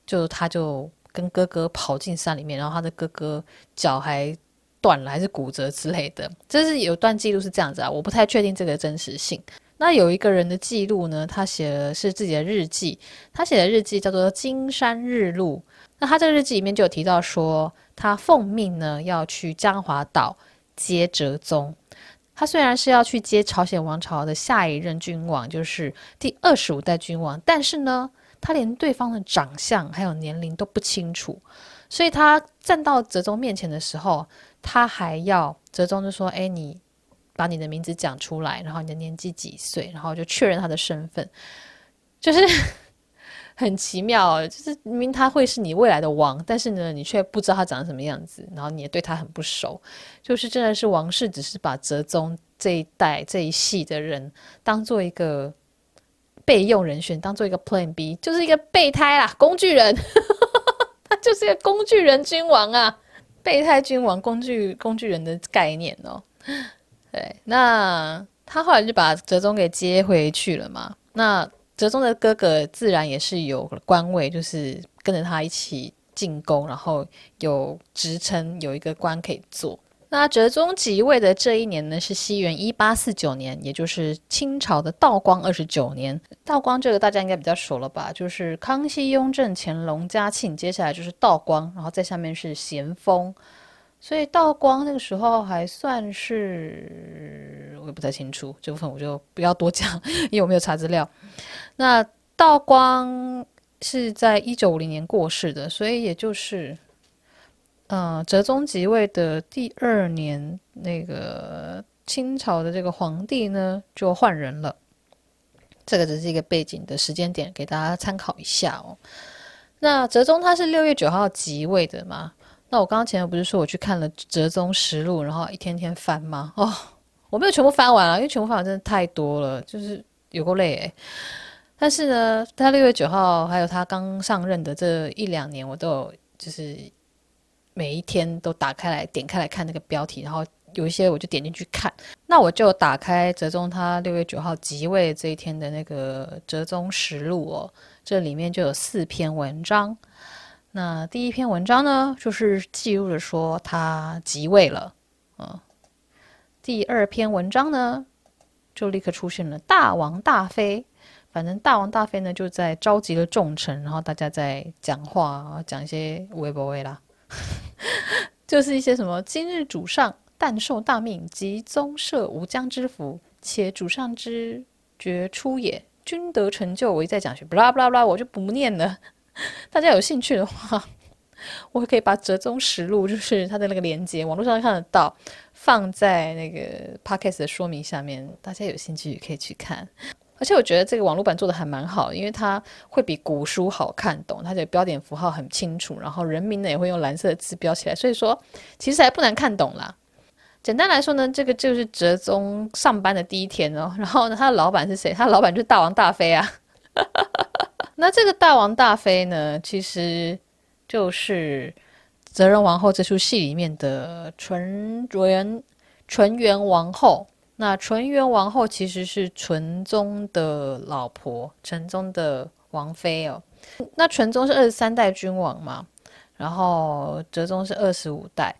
就他就跟哥哥跑进山里面，然后他的哥哥脚还断了，还是骨折之类的。这是有段记录是这样子啊，我不太确定这个真实性。那有一个人的记录呢，他写的是自己的日记，他写的日记叫做《金山日录》。那他这个日记里面就有提到说，他奉命呢要去江华岛接哲宗。他虽然是要去接朝鲜王朝的下一任君王，就是第二十五代君王，但是呢，他连对方的长相还有年龄都不清楚，所以他站到哲宗面前的时候，他还要哲宗就说：“哎，你。”把你的名字讲出来，然后你的年纪几岁，然后就确认他的身份，就是 很奇妙。就是明明他会是你未来的王，但是呢，你却不知道他长什么样子，然后你也对他很不熟。就是真的是王室只是把哲宗这一代这一系的人当做一个备用人选，当做一个 Plan B，就是一个备胎啦，工具人。他就是一个工具人君王啊，备胎君王，工具工具人的概念哦。对，那他后来就把哲宗给接回去了嘛。那哲宗的哥哥自然也是有官位，就是跟着他一起进宫，然后有职称，有一个官可以做。那哲宗即位的这一年呢，是西元一八四九年，也就是清朝的道光二十九年。道光这个大家应该比较熟了吧？就是康熙、雍正、乾隆、嘉庆，接下来就是道光，然后在下面是咸丰。所以道光那个时候还算是，我也不太清楚这部分，我就不要多讲，因为我没有查资料。那道光是在一九五零年过世的，所以也就是，嗯，哲宗即位的第二年，那个清朝的这个皇帝呢就换人了。这个只是一个背景的时间点，给大家参考一下哦。那哲宗他是六月九号即位的嘛？那我刚刚前面不是说我去看了《哲宗实录》，然后一天天翻吗？哦，我没有全部翻完啊，因为全部翻完真的太多了，就是有够累诶。但是呢，他六月九号还有他刚上任的这一两年，我都有就是每一天都打开来点开来看那个标题，然后有一些我就点进去看。那我就打开哲宗他六月九号即位这一天的那个《哲宗实录》哦，这里面就有四篇文章。那第一篇文章呢，就是记录了说他即位了，嗯。第二篇文章呢，就立刻出现了大王大妃。反正大王大妃呢，就在召集了众臣，然后大家在讲话，讲一些微博微啦，就是一些什么今日主上但受大命，即宗社无疆之福，且主上之杰出也，君得成就，我一再讲学，不啦不啦不啦，我就不念了。大家有兴趣的话，我可以把《折中实录》就是它的那个连接，网络上看得到，放在那个 podcast 的说明下面，大家有兴趣也可以去看。而且我觉得这个网络版做的还蛮好，因为它会比古书好看懂，它的标点符号很清楚，然后人名呢也会用蓝色的字标起来，所以说其实还不难看懂啦。简单来说呢，这个就是哲宗上班的第一天哦，然后呢，他的老板是谁？他老板就是大王大妃啊。那这个大王大妃呢，其实就是《哲仁王后》这出戏里面的纯元纯元王后。那纯元王后其实是纯宗的老婆，纯宗的王妃哦。那纯宗是二十三代君王嘛，然后哲宗是二十五代。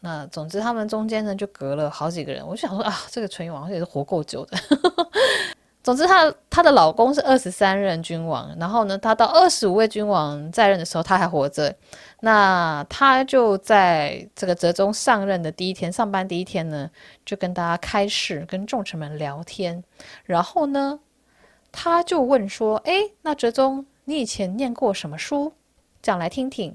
那总之他们中间呢就隔了好几个人，我就想说啊，这个纯元王后也是活够久的。总之她，她的老公是二十三任君王，然后呢，她到二十五位君王在任的时候，她还活着。那她就在这个哲宗上任的第一天，上班第一天呢，就跟大家开始，跟众臣们聊天。然后呢，她就问说：“哎，那哲宗，你以前念过什么书？讲来听听。”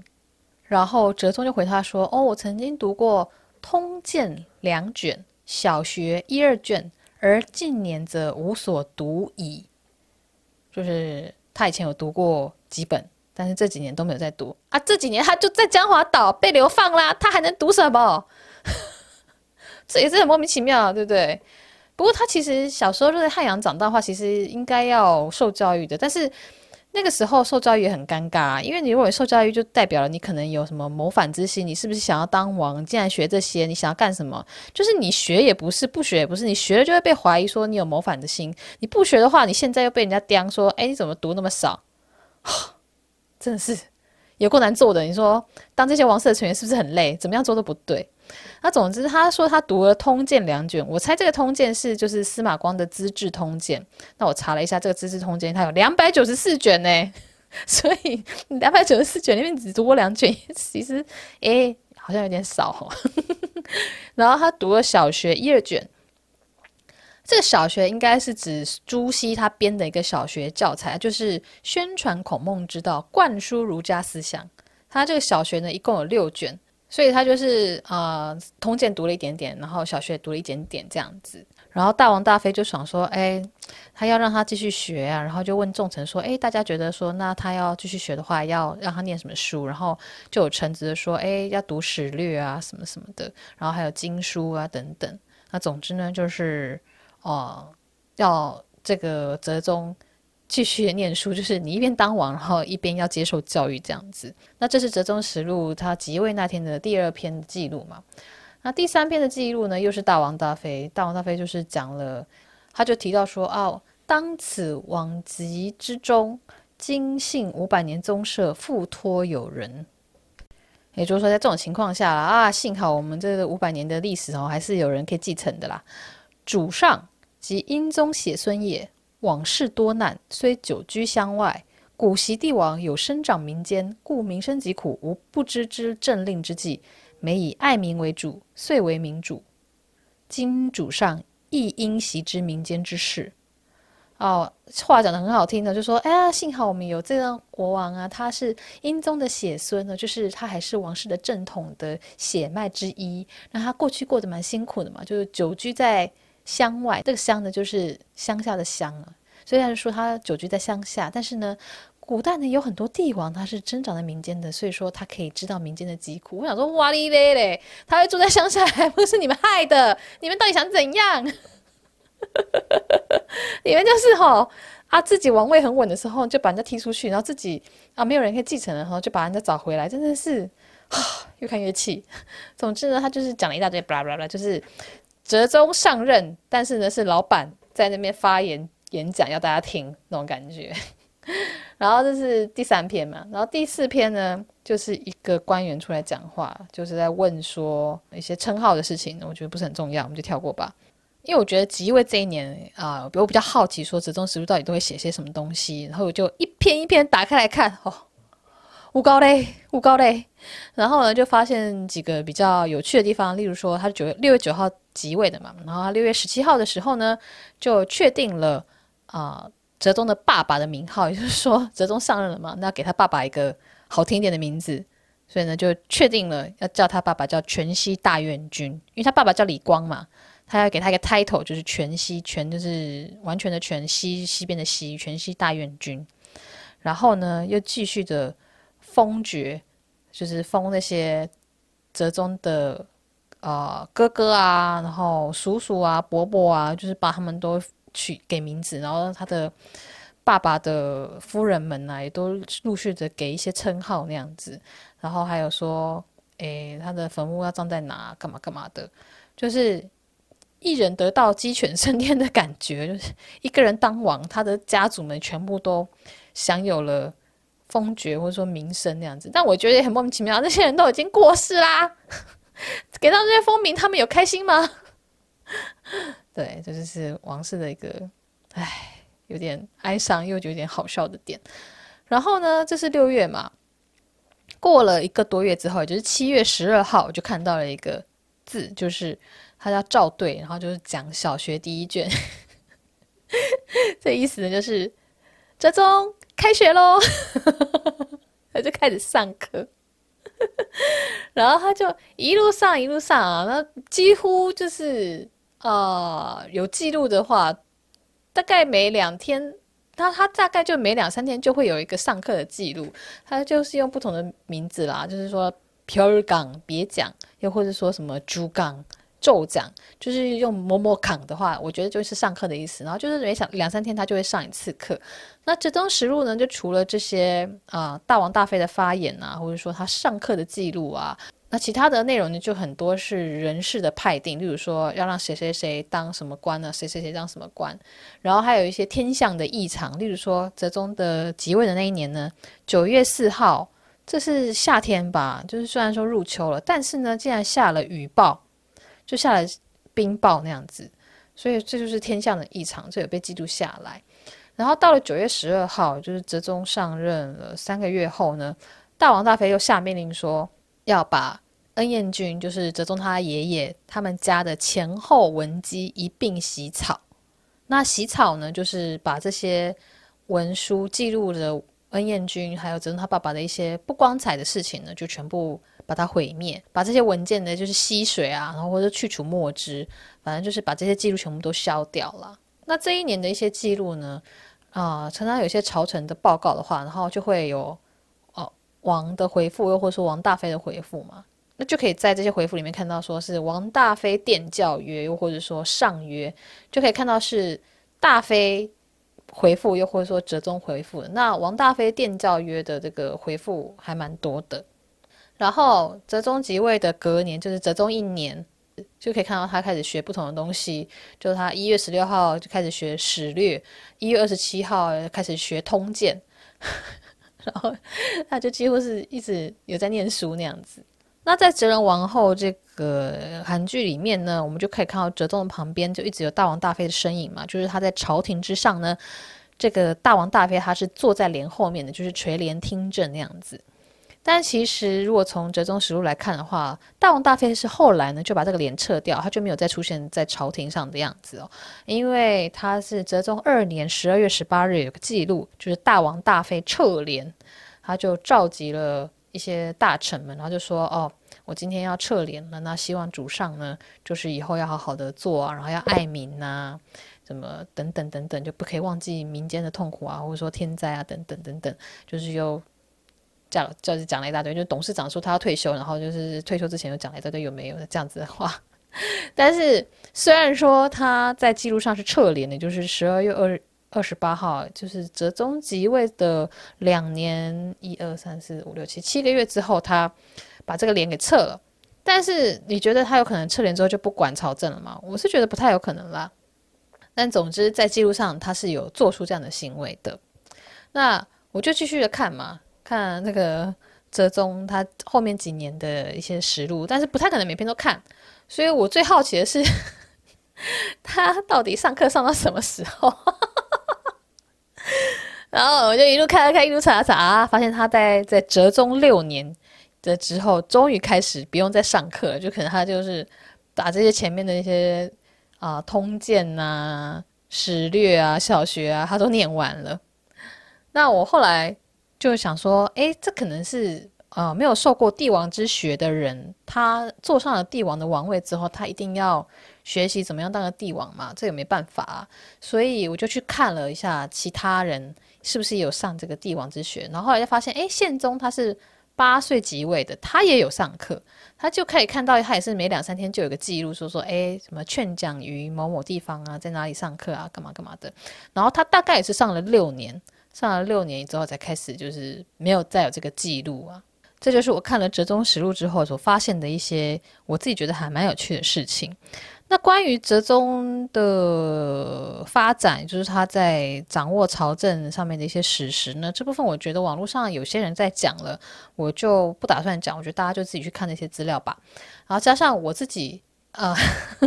然后哲宗就回他说：“哦，我曾经读过《通鉴》两卷，小学一二卷。”而近年则无所读矣，就是他以前有读过几本，但是这几年都没有在读啊。这几年他就在江华岛被流放啦，他还能读什么？这也是很莫名其妙，对不对？不过他其实小时候就在汉阳长大的话，其实应该要受教育的，但是。那个时候受教育也很尴尬啊，因为你如果受教育，就代表了你可能有什么谋反之心，你是不是想要当王？既然学这些，你想要干什么？就是你学也不是，不学也不是，你学了就会被怀疑说你有谋反的心，你不学的话，你现在又被人家刁说，哎，你怎么读那么少？真的是有够难做的。你说当这些王室的成员是不是很累？怎么样做都不对。那总之，他说他读了《通鉴》两卷，我猜这个《通鉴》是就是司马光的《资治通鉴》。那我查了一下，这个《资治通鉴》它有两百九十四卷呢，所以两百九十四卷里面只读过两卷，其实诶好像有点少哦。然后他读了小学一二卷，这个小学应该是指朱熹他编的一个小学教材，就是宣传孔孟之道，灌输儒家思想。他这个小学呢，一共有六卷。所以他就是、呃，通鉴读了一点点，然后小学读了一点点这样子。然后大王大妃就想说，哎，他要让他继续学啊，然后就问众臣说，哎，大家觉得说，那他要继续学的话，要让他念什么书？然后就有臣子说，哎，要读史略啊，什么什么的，然后还有经书啊等等。那总之呢，就是哦、要这个哲宗。继续念书，就是你一边当王，然后一边要接受教育这样子。那这是《折中实录》他即位那天的第二篇记录嘛？那第三篇的记录呢，又是大王大妃。大王大妃就是讲了，他就提到说：“哦，当此往疾之中，今幸五百年宗社复托有人。”也就是说，在这种情况下啦啊，幸好我们这五百年的历史哦，还是有人可以继承的啦。主上即英宗血孙也。往事多难，虽久居乡外，古习帝王有生长民间，故民生疾苦无不知之政令之计，每以爱民为主，遂为民主。今主上亦应习之民间之事。哦，话讲得很好听的，就说：哎呀，幸好我们有这个国王啊，他是英宗的血孙呢，就是他还是王室的正统的血脉之一。那他过去过得蛮辛苦的嘛，就是久居在。乡外，这个乡呢，就是乡下的乡啊。虽然说他久居在乡下，但是呢，古代呢有很多帝王他是生长在民间的，所以说他可以知道民间的疾苦。我想说，哇哩嘞嘞，他会住在乡下，还不是你们害的？你们到底想怎样？你们就是吼、啊，自己王位很稳的时候就把人家踢出去，然后自己啊没有人可以继承的时候就把人家找回来，真的是啊，越看越气。总之呢，他就是讲了一大堆，巴拉巴拉，就是。折中上任，但是呢是老板在那边发言演讲，要大家听那种感觉。然后这是第三篇嘛，然后第四篇呢，就是一个官员出来讲话，就是在问说一些称号的事情，我觉得不是很重要，我们就跳过吧。因为我觉得即位这一年啊，我比较好奇说折中实录到底都会写些什么东西，然后我就一篇一篇打开来看，哦，乌高嘞，乌高嘞，然后呢就发现几个比较有趣的地方，例如说他九月六月九号即位的嘛，然后他六月十七号的时候呢就确定了啊。呃哲宗的爸爸的名号，也就是说，哲宗上任了嘛，那要给他爸爸一个好听一点的名字，所以呢，就确定了要叫他爸爸叫全息大院君，因为他爸爸叫李光嘛，他要给他一个 title，就是全息，全就是完全的全息，西边的西，全息大院君。然后呢，又继续的封爵，就是封那些哲宗的呃哥哥啊，然后叔叔啊、伯伯啊，就是把他们都。取给名字，然后他的爸爸的夫人们呢、啊，也都陆续的给一些称号那样子，然后还有说，诶，他的坟墓要葬在哪，干嘛干嘛的，就是一人得道鸡犬升天的感觉，就是一个人当王，他的家族们全部都享有了封爵或者说名声那样子。但我觉得也很莫名其妙，那些人都已经过世啦，给到这些封名，他们有开心吗？对，这就是王室的一个，唉，有点哀伤又有点好笑的点。然后呢，这是六月嘛，过了一个多月之后，也就是七月十二号，我就看到了一个字，就是他叫赵队，然后就是讲小学第一卷，这意思呢就是哲宗开学喽，他就开始上课，然后他就一路上一路上啊，那几乎就是。呃，有记录的话，大概每两天，他他大概就每两三天就会有一个上课的记录，他就是用不同的名字啦，就是说皮尔岗别讲，又或者说什么朱岗骤讲，就是用某某岗的话，我觉得就是上课的意思。然后就是每两两三天他就会上一次课。那折中实录呢，就除了这些啊、大王大妃的发言啊，或者说他上课的记录啊。那其他的内容呢，就很多是人事的派定，例如说要让谁谁谁当什么官呢？谁谁谁当什么官？然后还有一些天象的异常，例如说哲宗的即位的那一年呢，九月四号，这是夏天吧？就是虽然说入秋了，但是呢，竟然下了雨暴，就下了冰雹那样子，所以这就是天象的异常，这有被记录下来。然后到了九月十二号，就是哲宗上任了三个月后呢，大王大妃又下命令说。要把恩彦君，就是哲宗他爷爷他们家的前后文姬一并洗草。那洗草呢，就是把这些文书记录的恩彦君还有哲宗他爸爸的一些不光彩的事情呢，就全部把它毁灭，把这些文件呢，就是吸水啊，然后或者去除墨汁，反正就是把这些记录全部都消掉了。那这一年的一些记录呢，啊、常常有些朝臣的报告的话，然后就会有哦。王的回复，又或者说王大妃的回复嘛，那就可以在这些回复里面看到，说是王大妃殿教约，又或者说上约，就可以看到是大妃回复，又或者说折中回复。那王大妃殿教约的这个回复还蛮多的。然后哲宗即位的隔年，就是哲宗一年，就可以看到他开始学不同的东西，就是他一月十六号就开始学史略，一月二十七号开始学通鉴。然后他就几乎是一直有在念书那样子。那在哲仁王后这个韩剧里面呢，我们就可以看到哲宗的旁边就一直有大王大妃的身影嘛，就是他在朝廷之上呢，这个大王大妃他是坐在帘后面的，就是垂帘听政那样子。但其实，如果从折中实录来看的话，大王大妃是后来呢就把这个帘撤掉，他就没有再出现在朝廷上的样子哦。因为他是折中二年十二月十八日有个记录，就是大王大妃撤帘，他就召集了一些大臣们，然后就说：“哦，我今天要撤帘了，那希望主上呢，就是以后要好好的做啊，然后要爱民呐、啊，什么等等等等，就不可以忘记民间的痛苦啊，或者说天灾啊，等等等等，就是又。”讲就是讲了一大堆，就董事长说他要退休，然后就是退休之前又讲了一大堆有没有这样子的话。但是虽然说他在记录上是撤联的，就是十二月二二十八号，就是哲宗即位的两年一二三四五六七七个月之后，他把这个联给撤了。但是你觉得他有可能撤联之后就不管朝政了吗？我是觉得不太有可能啦。但总之在记录上他是有做出这样的行为的。那我就继续的看嘛，看那个哲宗他后面几年的一些实录，但是不太可能每篇都看，所以我最好奇的是 他到底上课上到什么时候。然后我就一路看了，看，一路查查，发现他在在哲宗六年的之后，终于开始不用再上课了，就可能他就是把这些前面的一些啊、通鉴呐、啊、史略啊、小学啊，他都念完了。那我后来就想说，诶，这可能是呃没有受过帝王之学的人，他坐上了帝王的王位之后，他一定要学习怎么样当个帝王嘛，这也没办法啊。所以我就去看了一下其他人。是不是有上这个帝王之学？然后后来就发现，哎，宪宗他是八岁即位的，他也有上课，他就可以看到他也是每两三天就有个记录，说说，哎，什么劝讲于某某地方啊，在哪里上课啊，干嘛干嘛的。然后他大概也是上了六年，上了六年之后才开始，就是没有再有这个记录啊。这就是我看了《折中实录》之后所发现的一些我自己觉得还蛮有趣的事情。那关于折中的发展，就是他在掌握朝政上面的一些史实呢，这部分我觉得网络上有些人在讲了，我就不打算讲。我觉得大家就自己去看那些资料吧。然后加上我自己，呃，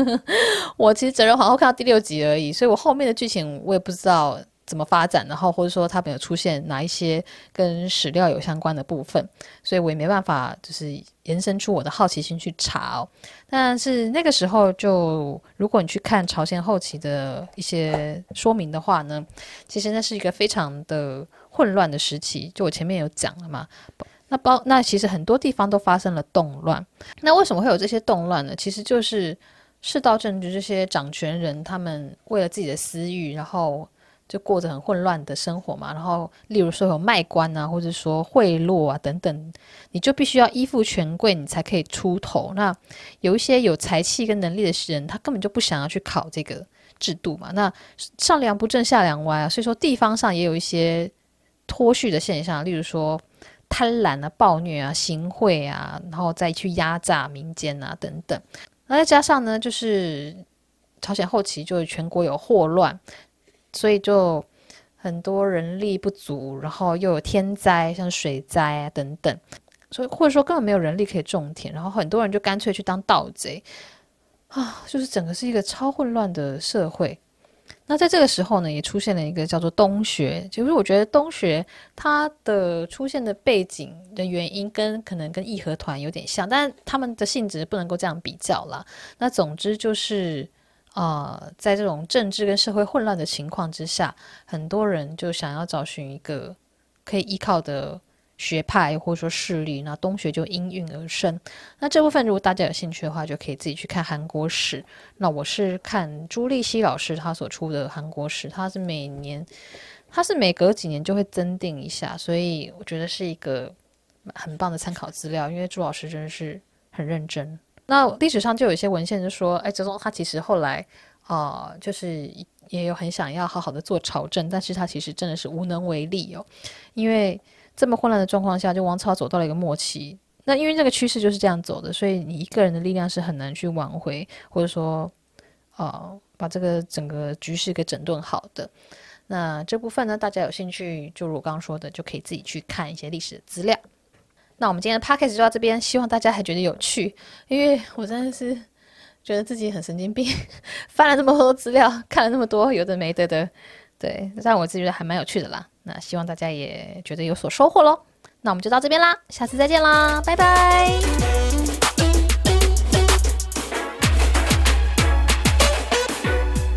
我其实《哲人皇后》看到第六集而已，所以我后面的剧情我也不知道。怎么发展，然后或者说它没有出现哪一些跟史料有相关的部分，所以我也没办法就是延伸出我的好奇心去查哦。但是那个时候就，如果你去看朝鲜后期的一些说明的话呢，其实那是一个非常的混乱的时期。就我前面有讲了嘛，那包那其实很多地方都发生了动乱。那为什么会有这些动乱呢？其实就是世道政治这些掌权人，他们为了自己的私欲，然后。就过着很混乱的生活嘛，然后例如说有卖官啊，或者说贿赂啊等等，你就必须要依附权贵，你才可以出头。那有一些有才气跟能力的人，他根本就不想要去考这个制度嘛。那上梁不正下梁歪啊，所以说地方上也有一些脱序的现象，例如说贪婪啊、暴虐啊、行贿啊，然后再去压榨民间啊等等。那再加上呢，就是朝鲜后期就是全国有祸乱。所以就很多人力不足，然后又有天灾，像水灾啊等等，所以或者说根本没有人力可以种田，然后很多人就干脆去当盗贼啊，就是整个是一个超混乱的社会。那在这个时候呢，也出现了一个叫做东学，就是我觉得东学它的出现的背景的原因跟可能跟义和团有点像，但他们的性质不能够这样比较啦。那总之就是。呃，在这种政治跟社会混乱的情况之下，很多人就想要找寻一个可以依靠的学派或者说势力，那东学就应运而生。那这部分如果大家有兴趣的话，就可以自己去看韩国史。那我是看朱立熙老师他所出的韩国史，他是每年，他是每隔几年就会增订一下，所以我觉得是一个很棒的参考资料，因为朱老师真的是很认真。那历史上就有一些文献就说，哎，哲宗他其实后来啊、就是也有很想要好好的做朝政，但是他其实真的是无能为力哦，因为这么混乱的状况下，就王朝走到了一个末期。那因为这个趋势就是这样走的，所以你一个人的力量是很难去挽回，或者说，呃，把这个整个局势给整顿好的。那这部分呢，大家有兴趣，就如我刚刚说的，就可以自己去看一些历史的资料。那我们今天的 podcast 就到这边，希望大家还觉得有趣，因为我真的是觉得自己很神经病，翻了这么多资料，看了那么多有的没的的，对，让我自己觉得还蛮有趣的啦。那希望大家也觉得有所收获喽。那我们就到这边啦，下次再见啦，拜拜。